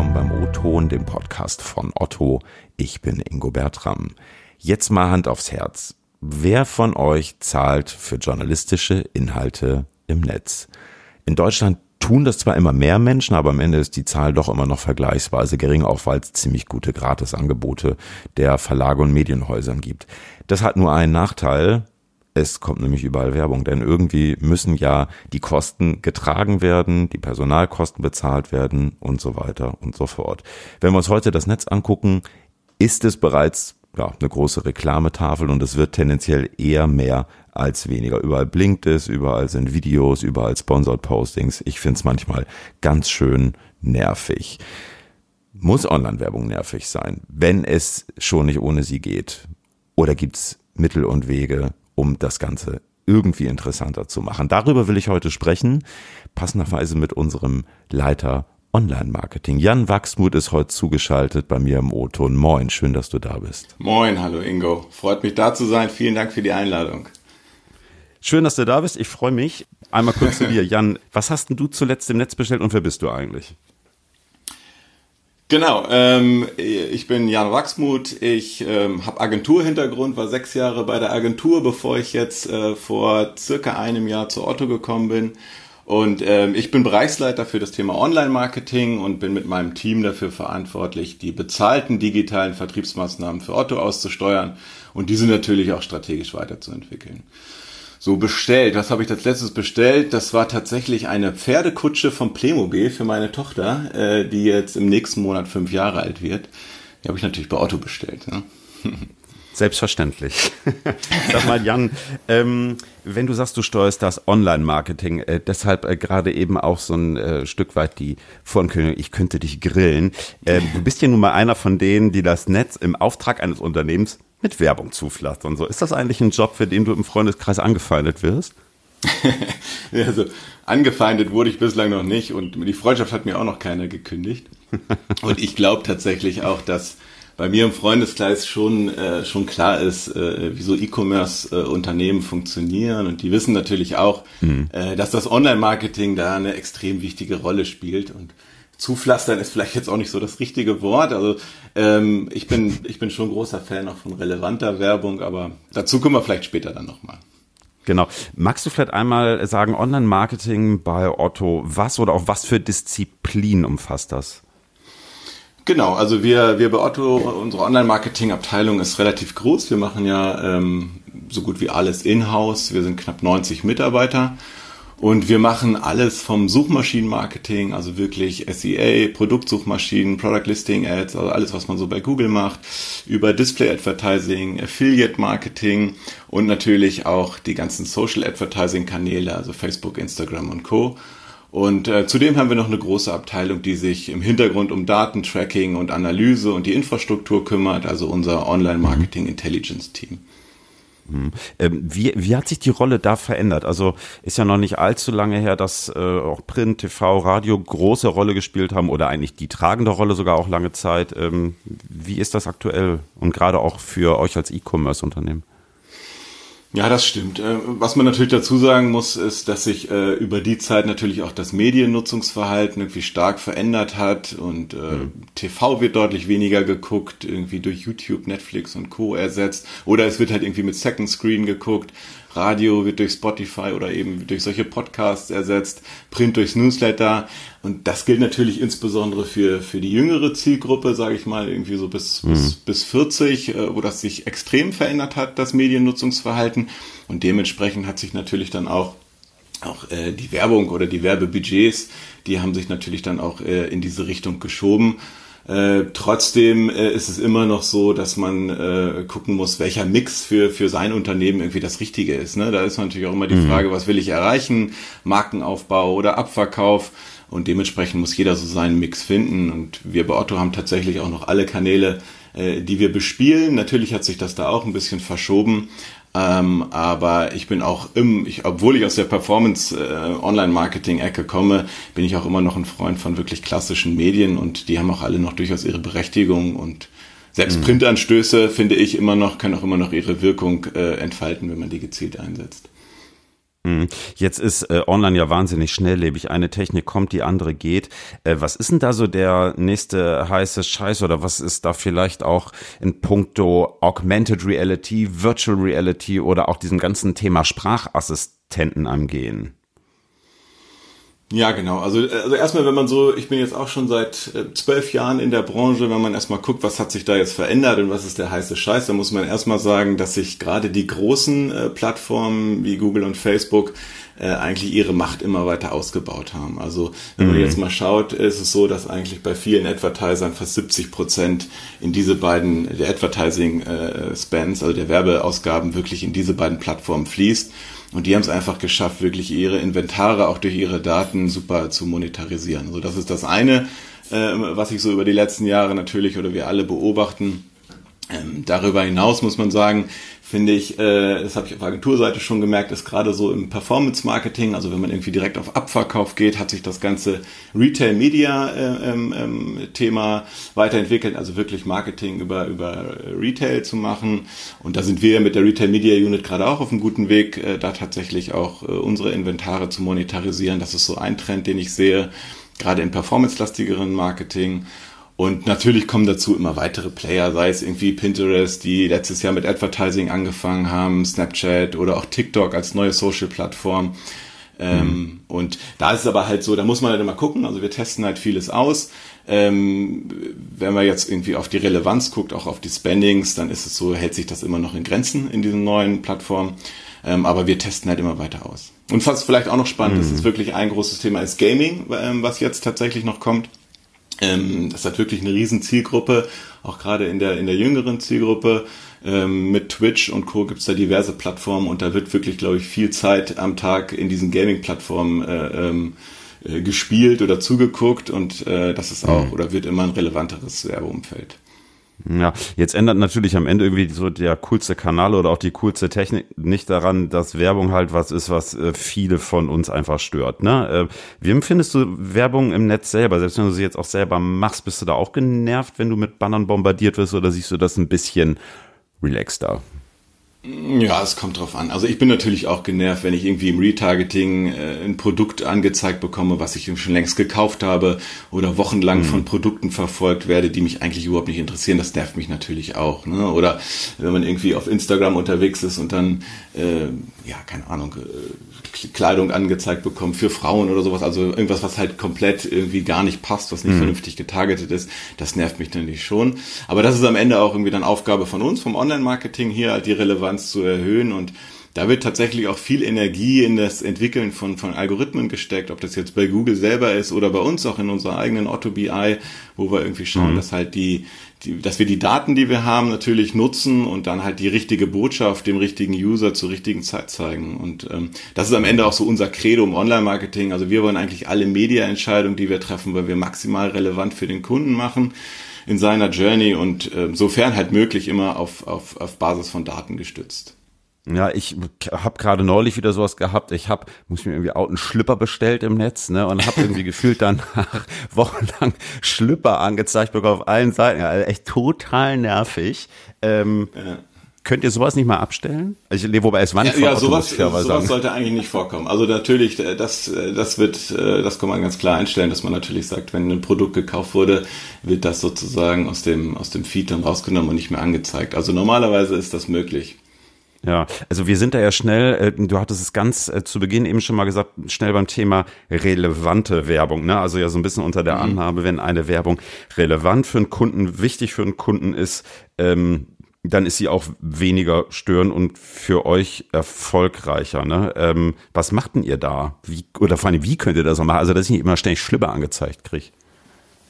willkommen beim O-Ton, dem Podcast von Otto. Ich bin Ingo Bertram. Jetzt mal Hand aufs Herz. Wer von euch zahlt für journalistische Inhalte im Netz? In Deutschland tun das zwar immer mehr Menschen, aber am Ende ist die Zahl doch immer noch vergleichsweise gering, auch weil es ziemlich gute Gratisangebote der Verlage und Medienhäusern gibt. Das hat nur einen Nachteil. Es kommt nämlich überall Werbung, denn irgendwie müssen ja die Kosten getragen werden, die Personalkosten bezahlt werden und so weiter und so fort. Wenn wir uns heute das Netz angucken, ist es bereits ja, eine große Reklametafel und es wird tendenziell eher mehr als weniger. Überall blinkt es, überall sind Videos, überall Sponsored Postings. Ich finde es manchmal ganz schön nervig. Muss Online-Werbung nervig sein, wenn es schon nicht ohne sie geht? Oder gibt's Mittel und Wege, um das Ganze irgendwie interessanter zu machen? Darüber will ich heute sprechen, passenderweise mit unserem Leiter Online-Marketing. Jan Wachsmuth ist heute zugeschaltet bei mir im O-Ton. Moin, schön, dass du da bist. Moin, hallo Ingo. Freut mich da zu sein. Vielen Dank für die Einladung. Schön, dass du da bist. Ich freue mich. Einmal kurz zu dir. Jan, was hast denn du zuletzt im Netz bestellt und wer bist du eigentlich? Genau, ähm, ich bin Jan Wachsmuth, ich ähm, habe Agenturhintergrund, war sechs Jahre bei der Agentur, bevor ich jetzt äh, vor circa einem Jahr zu Otto gekommen bin. Und ähm, ich bin Bereichsleiter für das Thema Online-Marketing und bin mit meinem Team dafür verantwortlich, die bezahlten digitalen Vertriebsmaßnahmen für Otto auszusteuern. Und diese natürlich auch strategisch weiterzuentwickeln so bestellt. Was habe ich als letztes bestellt? Das war tatsächlich eine Pferdekutsche vom Playmobil für meine Tochter, äh, die jetzt im nächsten Monat fünf Jahre alt wird. Die habe ich natürlich bei Otto bestellt. Ne? Selbstverständlich. Sag mal, Jan, ähm, wenn du sagst, du steuerst das Online-Marketing, äh, deshalb äh, gerade eben auch so ein äh, Stück weit die Vorankündigung, ich könnte dich grillen. Ähm, du bist ja nun mal einer von denen, die das Netz im Auftrag eines Unternehmens mit Werbung zupflastern. So, ist das eigentlich ein Job, für den du im Freundeskreis angefeindet wirst? also angefeindet wurde ich bislang noch nicht und die Freundschaft hat mir auch noch keiner gekündigt. Und ich glaube tatsächlich auch, dass bei mir im Freundeskreis schon äh, schon klar ist, äh, wie so E-Commerce-Unternehmen äh, funktionieren und die wissen natürlich auch, mhm. äh, dass das Online-Marketing da eine extrem wichtige Rolle spielt und Zupflastern ist vielleicht jetzt auch nicht so das richtige Wort. Also ähm, ich bin ich bin schon großer Fan auch von relevanter Werbung, aber dazu kommen wir vielleicht später dann nochmal. Genau. Magst du vielleicht einmal sagen, Online-Marketing bei Otto, was oder auch was für Disziplin umfasst das? Genau, also wir, wir bei Otto, unsere Online-Marketing-Abteilung ist relativ groß. Wir machen ja ähm, so gut wie alles in-house. Wir sind knapp 90 Mitarbeiter und wir machen alles vom Suchmaschinenmarketing, also wirklich SEA, Produktsuchmaschinen, Product Listing Ads, also alles, was man so bei Google macht, über Display Advertising, Affiliate Marketing und natürlich auch die ganzen Social Advertising Kanäle, also Facebook, Instagram und Co. Und äh, zudem haben wir noch eine große Abteilung, die sich im Hintergrund um Datentracking und Analyse und die Infrastruktur kümmert, also unser Online Marketing Intelligence Team. Mhm. Ähm, wie, wie hat sich die Rolle da verändert? Also ist ja noch nicht allzu lange her, dass äh, auch Print, TV, Radio große Rolle gespielt haben oder eigentlich die tragende Rolle sogar auch lange Zeit. Ähm, wie ist das aktuell und gerade auch für euch als E-Commerce-Unternehmen? Ja, das stimmt. Äh, was man natürlich dazu sagen muss, ist, dass sich äh, über die Zeit natürlich auch das Mediennutzungsverhalten irgendwie stark verändert hat und äh, mhm. TV wird deutlich weniger geguckt, irgendwie durch YouTube, Netflix und Co. ersetzt. Oder es wird halt irgendwie mit Second Screen geguckt. Radio wird durch Spotify oder eben durch solche Podcasts ersetzt, Print durchs Newsletter. Und das gilt natürlich insbesondere für, für die jüngere Zielgruppe, sage ich mal, irgendwie so bis, mhm. bis, bis 40, äh, wo das sich extrem verändert hat, das Mediennutzungsverhalten. Und dementsprechend hat sich natürlich dann auch auch äh, die Werbung oder die Werbebudgets, die haben sich natürlich dann auch äh, in diese Richtung geschoben. Äh, trotzdem äh, ist es immer noch so, dass man äh, gucken muss, welcher Mix für, für sein Unternehmen irgendwie das Richtige ist. Ne? Da ist natürlich auch immer die mhm. Frage, was will ich erreichen? Markenaufbau oder Abverkauf? Und dementsprechend muss jeder so seinen Mix finden. Und wir bei Otto haben tatsächlich auch noch alle Kanäle, äh, die wir bespielen. Natürlich hat sich das da auch ein bisschen verschoben. Ähm, aber ich bin auch im, ich, obwohl ich aus der Performance äh, Online-Marketing-Ecke komme, bin ich auch immer noch ein Freund von wirklich klassischen Medien und die haben auch alle noch durchaus ihre Berechtigung und selbst mhm. Printanstöße, finde ich, immer noch, können auch immer noch ihre Wirkung äh, entfalten, wenn man die gezielt einsetzt. Mhm. Jetzt ist äh, online ja wahnsinnig schnelllebig. Eine Technik kommt, die andere geht. Äh, was ist denn da so der nächste heiße Scheiß oder was ist da vielleicht auch in puncto Augmented Reality, Virtual Reality oder auch diesem ganzen Thema Sprachassistenten am Gehen? Ja, genau. Also, also erstmal, wenn man so, ich bin jetzt auch schon seit äh, zwölf Jahren in der Branche, wenn man erstmal guckt, was hat sich da jetzt verändert und was ist der heiße Scheiß, dann muss man erstmal sagen, dass sich gerade die großen äh, Plattformen wie Google und Facebook äh, eigentlich ihre Macht immer weiter ausgebaut haben. Also wenn man mhm. jetzt mal schaut, ist es so, dass eigentlich bei vielen Advertisern fast 70 Prozent in diese beiden, der Advertising äh, Spends, also der Werbeausgaben wirklich in diese beiden Plattformen fließt. Und die haben es einfach geschafft, wirklich ihre Inventare auch durch ihre Daten super zu monetarisieren. Also das ist das eine, äh, was ich so über die letzten Jahre natürlich oder wir alle beobachten. Ähm, darüber hinaus muss man sagen, finde ich, äh, das habe ich auf Agenturseite schon gemerkt, ist gerade so im Performance-Marketing, also wenn man irgendwie direkt auf Abverkauf geht, hat sich das ganze Retail-Media-Thema äh, ähm, weiterentwickelt, also wirklich Marketing über, über Retail zu machen. Und da sind wir mit der Retail-Media-Unit gerade auch auf einem guten Weg, äh, da tatsächlich auch äh, unsere Inventare zu monetarisieren. Das ist so ein Trend, den ich sehe, gerade im performance-lastigeren Marketing. Und natürlich kommen dazu immer weitere Player, sei es irgendwie Pinterest, die letztes Jahr mit Advertising angefangen haben, Snapchat oder auch TikTok als neue Social-Plattform. Ähm, mhm. Und da ist es aber halt so, da muss man halt immer gucken. Also wir testen halt vieles aus. Ähm, wenn man jetzt irgendwie auf die Relevanz guckt, auch auf die Spendings, dann ist es so, hält sich das immer noch in Grenzen in diesen neuen Plattformen. Ähm, aber wir testen halt immer weiter aus. Und was vielleicht auch noch spannend mhm. ist, ist wirklich ein großes Thema ist Gaming, ähm, was jetzt tatsächlich noch kommt. Ähm, das hat wirklich eine riesen Zielgruppe, auch gerade in der, in der jüngeren Zielgruppe. Ähm, mit Twitch und Co. gibt's da diverse Plattformen und da wird wirklich, glaube ich, viel Zeit am Tag in diesen Gaming-Plattformen äh, ähm, äh, gespielt oder zugeguckt und äh, das ist auch mhm. oder wird immer ein relevanteres Werbeumfeld. Ja, jetzt ändert natürlich am Ende irgendwie so der coolste Kanal oder auch die coolste Technik nicht daran, dass Werbung halt was ist, was äh, viele von uns einfach stört. Ne? Äh, wie empfindest du Werbung im Netz selber? Selbst wenn du sie jetzt auch selber machst, bist du da auch genervt, wenn du mit Bannern bombardiert wirst oder siehst du das ein bisschen relaxter? Ja, es kommt drauf an. Also ich bin natürlich auch genervt, wenn ich irgendwie im Retargeting äh, ein Produkt angezeigt bekomme, was ich schon längst gekauft habe oder wochenlang mhm. von Produkten verfolgt werde, die mich eigentlich überhaupt nicht interessieren. Das nervt mich natürlich auch. Ne? Oder wenn man irgendwie auf Instagram unterwegs ist und dann, äh, ja, keine Ahnung, äh, Kleidung angezeigt bekommt für Frauen oder sowas. Also irgendwas, was halt komplett irgendwie gar nicht passt, was nicht mhm. vernünftig getargetet ist. Das nervt mich natürlich schon. Aber das ist am Ende auch irgendwie dann Aufgabe von uns, vom Online-Marketing hier, die Relevanz Relevanz zu erhöhen und da wird tatsächlich auch viel Energie in das Entwickeln von, von Algorithmen gesteckt, ob das jetzt bei Google selber ist oder bei uns auch in unserer eigenen Otto BI, wo wir irgendwie schauen, mhm. dass halt die, die, dass wir die Daten, die wir haben, natürlich nutzen und dann halt die richtige Botschaft dem richtigen User zur richtigen Zeit zeigen. Und ähm, das ist am Ende auch so unser Credo im Online-Marketing. Also wir wollen eigentlich alle Media-Entscheidungen, die wir treffen, weil wir maximal relevant für den Kunden machen in seiner Journey und äh, sofern halt möglich immer auf, auf, auf Basis von Daten gestützt. Ja, ich habe gerade neulich wieder sowas gehabt. Ich habe, muss mir irgendwie einen Schlipper bestellt im Netz, ne, und habe irgendwie gefühlt dann wochenlang Schlipper angezeigt bekommen auf allen Seiten. Ja, also echt total nervig. Ähm, ja. Könnt ihr sowas nicht mal abstellen? Also, wobei es wann ja, ja, sowas, sowas sollte eigentlich nicht vorkommen. Also natürlich, äh, das, äh, das wird, äh, das kann man ganz klar einstellen, dass man natürlich sagt, wenn ein Produkt gekauft wurde, wird das sozusagen aus dem, aus dem Feed dann rausgenommen und nicht mehr angezeigt. Also normalerweise ist das möglich. Ja, also wir sind da ja schnell, du hattest es ganz zu Beginn eben schon mal gesagt, schnell beim Thema relevante Werbung. Ne? Also ja so ein bisschen unter der mhm. Annahme, wenn eine Werbung relevant für einen Kunden, wichtig für einen Kunden ist, ähm, dann ist sie auch weniger stören und für euch erfolgreicher. Ne? Ähm, was macht denn ihr da? Wie, oder vor allem, wie könnt ihr das machen? Also, dass ich nicht immer ständig Schlipper angezeigt kriege.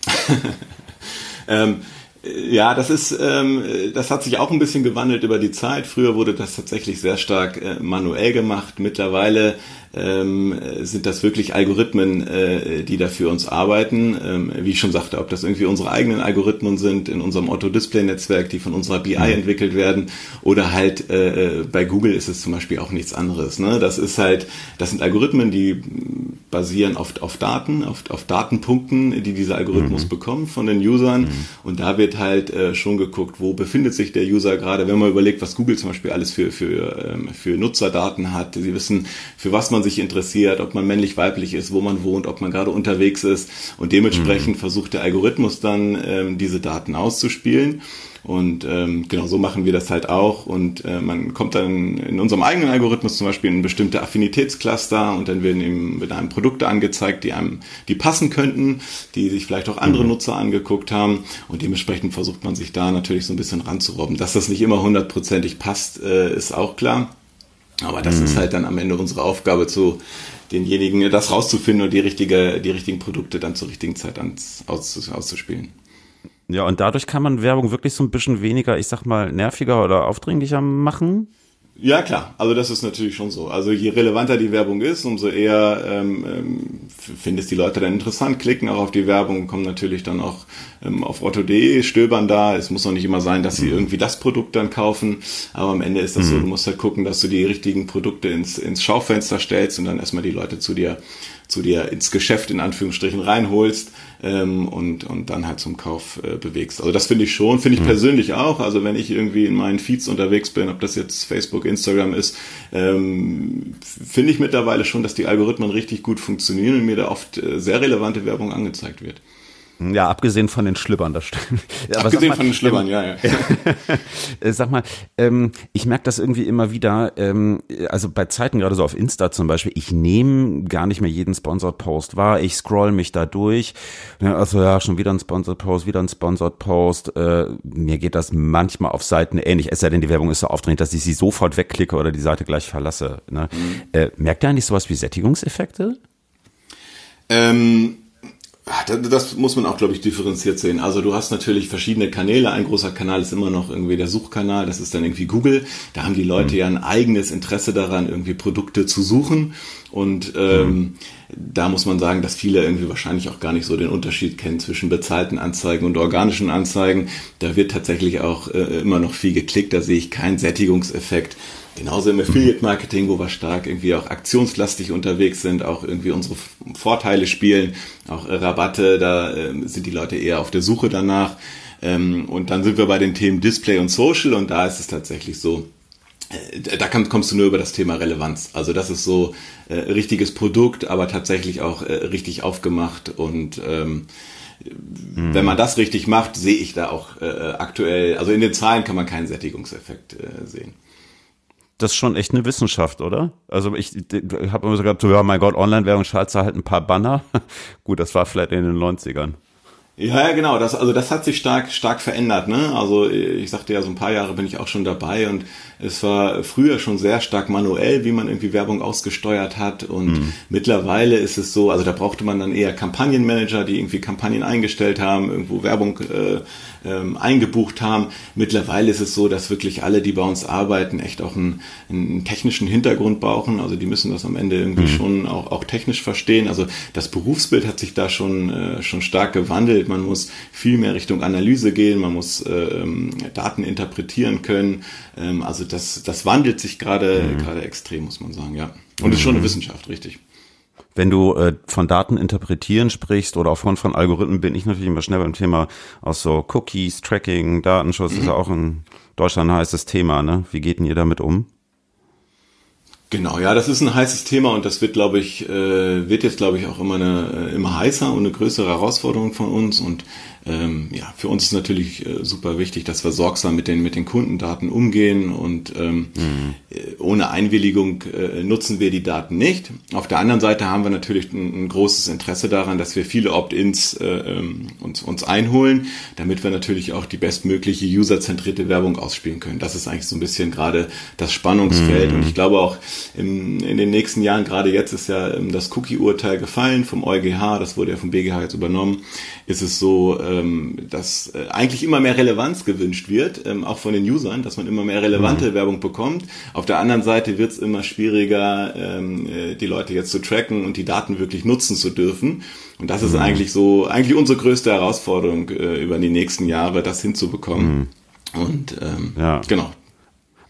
ähm, ja, das ist, ähm, das hat sich auch ein bisschen gewandelt über die Zeit. Früher wurde das tatsächlich sehr stark äh, manuell gemacht. Mittlerweile ähm, sind das wirklich Algorithmen, äh, die da für uns arbeiten. Ähm, wie ich schon sagte, ob das irgendwie unsere eigenen Algorithmen sind in unserem Otto-Display-Netzwerk, die von unserer BI mhm. entwickelt werden, oder halt äh, bei Google ist es zum Beispiel auch nichts anderes. Ne? Das ist halt, das sind Algorithmen, die basieren auf, auf Daten, auf, auf Datenpunkten, die dieser Algorithmus mhm. bekommt von den Usern. Mhm. Und da wird halt äh, schon geguckt, wo befindet sich der User gerade, wenn man überlegt, was Google zum Beispiel alles für, für, ähm, für Nutzerdaten hat. Sie wissen, für was man sich interessiert, ob man männlich, weiblich ist, wo man wohnt, ob man gerade unterwegs ist. Und dementsprechend mhm. versucht der Algorithmus dann, ähm, diese Daten auszuspielen. Und ähm, genau so machen wir das halt auch. Und äh, man kommt dann in unserem eigenen Algorithmus zum Beispiel in bestimmte Affinitätscluster und dann werden eben mit einem Produkte angezeigt, die einem, die passen könnten, die sich vielleicht auch andere mhm. Nutzer angeguckt haben. Und dementsprechend versucht man sich da natürlich so ein bisschen ranzurobben. Dass das nicht immer hundertprozentig passt, äh, ist auch klar. Aber das mhm. ist halt dann am Ende unsere Aufgabe zu denjenigen, das rauszufinden und die richtige, die richtigen Produkte dann zur richtigen Zeit ans, auszuspielen. Ja, und dadurch kann man Werbung wirklich so ein bisschen weniger, ich sag mal, nerviger oder aufdringlicher machen. Ja, klar. Also das ist natürlich schon so. Also je relevanter die Werbung ist, umso eher ähm, ähm, finden es die Leute dann interessant, klicken auch auf die Werbung, kommen natürlich dann auch ähm, auf otto.de, stöbern da. Es muss auch nicht immer sein, dass sie mhm. irgendwie das Produkt dann kaufen. Aber am Ende ist das mhm. so, du musst halt gucken, dass du die richtigen Produkte ins, ins Schaufenster stellst und dann erstmal die Leute zu dir zu dir ins Geschäft in Anführungsstrichen reinholst ähm, und, und dann halt zum Kauf äh, bewegst. Also das finde ich schon, finde ich mhm. persönlich auch. Also wenn ich irgendwie in meinen Feeds unterwegs bin, ob das jetzt Facebook, Instagram ist, ähm, finde ich mittlerweile schon, dass die Algorithmen richtig gut funktionieren und mir da oft äh, sehr relevante Werbung angezeigt wird. Ja, abgesehen von den Schlüppern, das stimmt. Ja, abgesehen mal, von den Schlüppern, ähm, ja, ja. Äh, sag mal, ähm, ich merke das irgendwie immer wieder, ähm, also bei Zeiten gerade so auf Insta zum Beispiel, ich nehme gar nicht mehr jeden Sponsored Post wahr, ich scroll mich da durch, also ja, schon wieder ein Sponsored Post, wieder ein Sponsored Post, äh, mir geht das manchmal auf Seiten ähnlich, es sei denn, die Werbung ist so aufdringend, dass ich sie sofort wegklicke oder die Seite gleich verlasse. Ne? Mhm. Äh, merkt ihr eigentlich sowas wie Sättigungseffekte? Ähm das muss man auch, glaube ich, differenziert sehen. Also du hast natürlich verschiedene Kanäle. Ein großer Kanal ist immer noch irgendwie der Suchkanal, das ist dann irgendwie Google. Da haben die Leute mhm. ja ein eigenes Interesse daran, irgendwie Produkte zu suchen. Und ähm, mhm. da muss man sagen, dass viele irgendwie wahrscheinlich auch gar nicht so den Unterschied kennen zwischen bezahlten Anzeigen und organischen Anzeigen. Da wird tatsächlich auch äh, immer noch viel geklickt, da sehe ich keinen Sättigungseffekt. Genauso im Affiliate-Marketing, wo wir stark irgendwie auch aktionslastig unterwegs sind, auch irgendwie unsere Vorteile spielen, auch äh, Rabatte, da äh, sind die Leute eher auf der Suche danach. Ähm, und dann sind wir bei den Themen Display und Social und da ist es tatsächlich so, äh, da kommst du nur über das Thema Relevanz. Also das ist so äh, richtiges Produkt, aber tatsächlich auch äh, richtig aufgemacht und ähm, mhm. wenn man das richtig macht, sehe ich da auch äh, aktuell, also in den Zahlen kann man keinen Sättigungseffekt äh, sehen das ist schon echt eine Wissenschaft, oder? Also ich, habe immer so gedacht, ja, mein Gott, Online-Werbung schaltet halt ein paar Banner. Gut, das war vielleicht in den 90ern. Ja, ja, genau. Das, also das hat sich stark, stark verändert. Ne? Also ich sagte ja, so ein paar Jahre bin ich auch schon dabei und es war früher schon sehr stark manuell, wie man irgendwie Werbung ausgesteuert hat. Und mhm. mittlerweile ist es so, also da brauchte man dann eher Kampagnenmanager, die irgendwie Kampagnen eingestellt haben, irgendwo Werbung äh, ähm, eingebucht haben. Mittlerweile ist es so, dass wirklich alle, die bei uns arbeiten, echt auch einen, einen technischen Hintergrund brauchen. Also die müssen das am Ende irgendwie mhm. schon auch, auch technisch verstehen. Also das Berufsbild hat sich da schon, äh, schon stark gewandelt. Man muss viel mehr Richtung Analyse gehen, man muss äh, ähm, Daten interpretieren können. Ähm, also das, das wandelt sich gerade mhm. gerade extrem, muss man sagen, ja. Und mhm. ist schon eine Wissenschaft, richtig wenn du äh, von Daten interpretieren sprichst oder aufgrund von Algorithmen, bin ich natürlich immer schnell beim Thema aus so Cookies, Tracking, Datenschutz, mhm. ist ja auch in Deutschland ein heißes Thema, ne? Wie geht denn ihr damit um? Genau, ja, das ist ein heißes Thema und das wird, glaube ich, äh, wird jetzt, glaube ich, auch immer eine äh, immer heißer und eine größere Herausforderung von uns. Und ähm, ja, für uns ist natürlich äh, super wichtig, dass wir sorgsam mit den mit den Kundendaten umgehen und ähm, mhm. Äh, ohne Einwilligung äh, nutzen wir die Daten nicht. Auf der anderen Seite haben wir natürlich ein, ein großes Interesse daran, dass wir viele Opt-ins äh, ähm, uns uns einholen, damit wir natürlich auch die bestmögliche userzentrierte Werbung ausspielen können. Das ist eigentlich so ein bisschen gerade das Spannungsfeld mhm. und ich glaube auch im, in den nächsten Jahren, gerade jetzt ist ja ähm, das Cookie-Urteil gefallen vom EuGH, das wurde ja vom BGH jetzt übernommen, ist es so ähm, dass äh, eigentlich immer mehr Relevanz gewünscht wird, ähm, auch von den Usern, dass man immer mehr relevante mhm. Werbung bekommt. Auf der anderen Seite wird es immer schwieriger, ähm, äh, die Leute jetzt zu tracken und die Daten wirklich nutzen zu dürfen. Und das ist mhm. eigentlich so, eigentlich unsere größte Herausforderung äh, über die nächsten Jahre, das hinzubekommen. Mhm. Und ähm, ja. genau,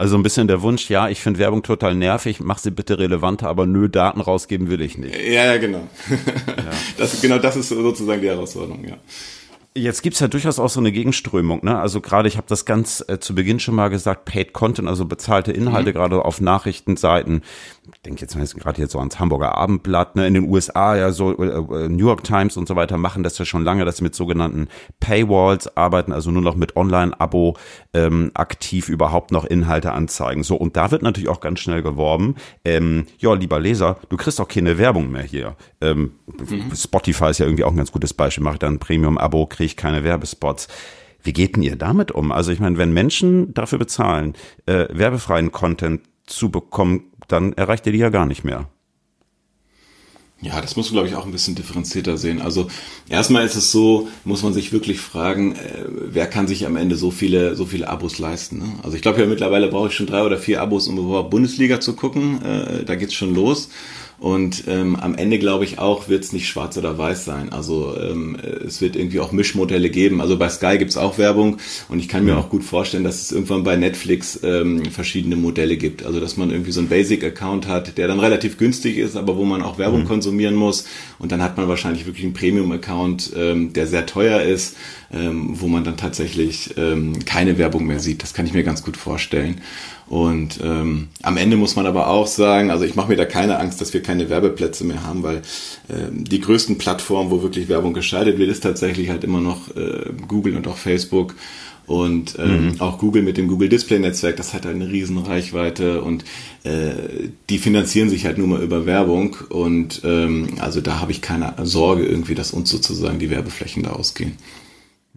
Also ein bisschen der Wunsch, ja, ich finde Werbung total nervig, mach sie bitte relevanter, aber nö, Daten rausgeben will ich nicht. Ja, ja, genau. ja. Das, genau das ist sozusagen die Herausforderung, ja. Jetzt gibt's ja durchaus auch so eine Gegenströmung. Ne? Also gerade, ich habe das ganz äh, zu Beginn schon mal gesagt, Paid Content, also bezahlte Inhalte, mhm. gerade auf Nachrichtenseiten. Ich denke jetzt gerade jetzt so ans Hamburger Abendblatt. Ne? In den USA ja so äh, äh, New York Times und so weiter machen das ja schon lange, dass sie mit sogenannten Paywalls arbeiten, also nur noch mit Online-Abo ähm, aktiv überhaupt noch Inhalte anzeigen. So und da wird natürlich auch ganz schnell geworben. Ähm, ja, lieber Leser, du kriegst auch keine Werbung mehr hier. Ähm, mhm. Spotify ist ja irgendwie auch ein ganz gutes Beispiel. Mache ich dann ein Premium-Abo kriege keine Werbespots. Wie geht denn ihr damit um? Also ich meine, wenn Menschen dafür bezahlen, äh, werbefreien Content zu bekommen, dann erreicht ihr die ja gar nicht mehr. Ja, das muss man, glaube ich, auch ein bisschen differenzierter sehen. Also erstmal ist es so, muss man sich wirklich fragen, äh, wer kann sich am Ende so viele, so viele Abos leisten. Ne? Also ich glaube ja mittlerweile brauche ich schon drei oder vier Abos, um überhaupt Bundesliga zu gucken. Äh, da geht's schon los. Und ähm, am Ende glaube ich auch, wird es nicht schwarz oder weiß sein. Also ähm, es wird irgendwie auch Mischmodelle geben. Also bei Sky gibt's auch Werbung und ich kann mir auch gut vorstellen, dass es irgendwann bei Netflix ähm, verschiedene Modelle gibt. Also dass man irgendwie so einen Basic-Account hat, der dann relativ günstig ist, aber wo man auch Werbung mhm. konsumieren muss. Und dann hat man wahrscheinlich wirklich einen Premium-Account, ähm, der sehr teuer ist, ähm, wo man dann tatsächlich ähm, keine Werbung mehr sieht. Das kann ich mir ganz gut vorstellen. Und ähm, am Ende muss man aber auch sagen, also ich mache mir da keine Angst, dass wir keine Werbeplätze mehr haben, weil ähm, die größten Plattformen, wo wirklich Werbung geschaltet wird, ist tatsächlich halt immer noch äh, Google und auch Facebook. Und ähm, mhm. auch Google mit dem Google Display Netzwerk, das hat halt eine riesen Reichweite und äh, die finanzieren sich halt nur mal über Werbung. Und ähm, also da habe ich keine Sorge irgendwie, dass uns sozusagen die Werbeflächen da ausgehen.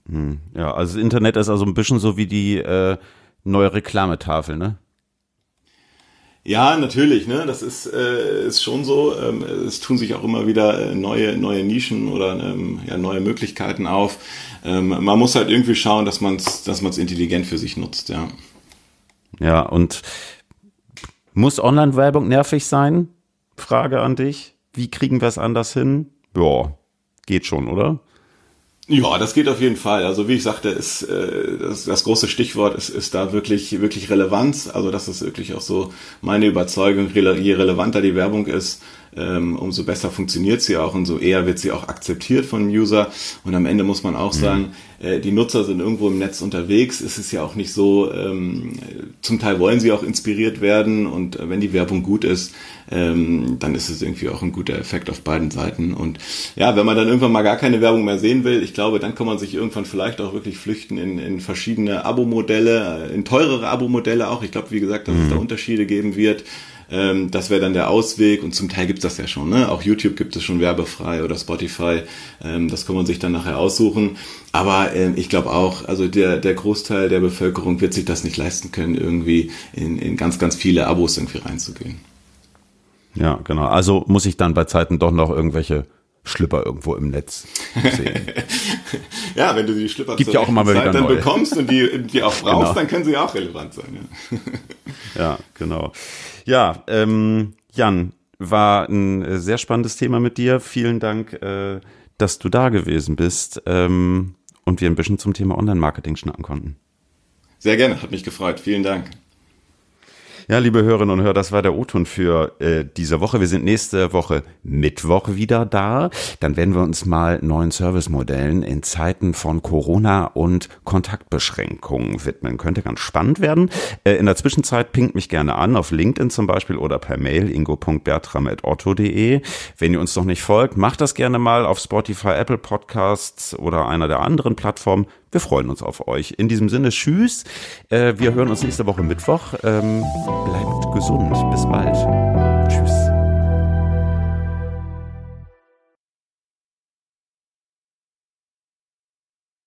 Mhm. Ja, also das Internet ist also ein bisschen so wie die äh, neue Reklametafel, ne? Ja, natürlich, ne? Das ist, äh, ist schon so. Ähm, es tun sich auch immer wieder äh, neue, neue Nischen oder ähm, ja, neue Möglichkeiten auf. Ähm, man muss halt irgendwie schauen, dass man es dass man's intelligent für sich nutzt, ja. Ja, und muss Online-Werbung nervig sein? Frage an dich. Wie kriegen wir es anders hin? Ja, geht schon, oder? Ja, das geht auf jeden Fall. Also wie ich sagte, ist äh, das, das große Stichwort ist, ist da wirklich wirklich Relevanz. Also das ist wirklich auch so meine Überzeugung. Je relevanter die Werbung ist, ähm, umso besser funktioniert sie auch und so eher wird sie auch akzeptiert von dem User. Und am Ende muss man auch mhm. sagen, äh, die Nutzer sind irgendwo im Netz unterwegs. Es ist ja auch nicht so, ähm, zum Teil wollen sie auch inspiriert werden und äh, wenn die Werbung gut ist, ähm, dann ist es irgendwie auch ein guter Effekt auf beiden Seiten. Und ja, wenn man dann irgendwann mal gar keine Werbung mehr sehen will, ich glaube, dann kann man sich irgendwann vielleicht auch wirklich flüchten in, in verschiedene Abo-Modelle, in teurere Abo-Modelle auch. Ich glaube, wie gesagt, dass mhm. es da Unterschiede geben wird. Ähm, das wäre dann der Ausweg und zum Teil gibt's das ja schon. Ne? Auch YouTube gibt es schon werbefrei oder Spotify. Ähm, das kann man sich dann nachher aussuchen. Aber ähm, ich glaube auch, also der, der Großteil der Bevölkerung wird sich das nicht leisten können, irgendwie in, in ganz, ganz viele Abos irgendwie reinzugehen. Ja, genau. Also muss ich dann bei Zeiten doch noch irgendwelche Schlipper irgendwo im Netz sehen. ja, wenn du die Schlipper Gibt ja auch immer Zeit dann bekommst und die, die auch brauchst, genau. dann können sie auch relevant sein. Ja, ja genau. Ja, ähm, Jan, war ein sehr spannendes Thema mit dir. Vielen Dank, äh, dass du da gewesen bist ähm, und wir ein bisschen zum Thema Online-Marketing schnacken konnten. Sehr gerne, hat mich gefreut. Vielen Dank. Ja, liebe Hörerinnen und Hörer, das war der O-Ton für äh, diese Woche. Wir sind nächste Woche Mittwoch wieder da. Dann werden wir uns mal neuen Servicemodellen in Zeiten von Corona und Kontaktbeschränkungen widmen. Könnte ganz spannend werden. Äh, in der Zwischenzeit pinkt mich gerne an, auf LinkedIn zum Beispiel oder per Mail ingo.bertram.otto.de. Wenn ihr uns noch nicht folgt, macht das gerne mal auf Spotify, Apple Podcasts oder einer der anderen Plattformen. Wir freuen uns auf euch. In diesem Sinne, tschüss. Äh, wir hören uns nächste Woche Mittwoch. Ähm, bleibt gesund. Bis bald.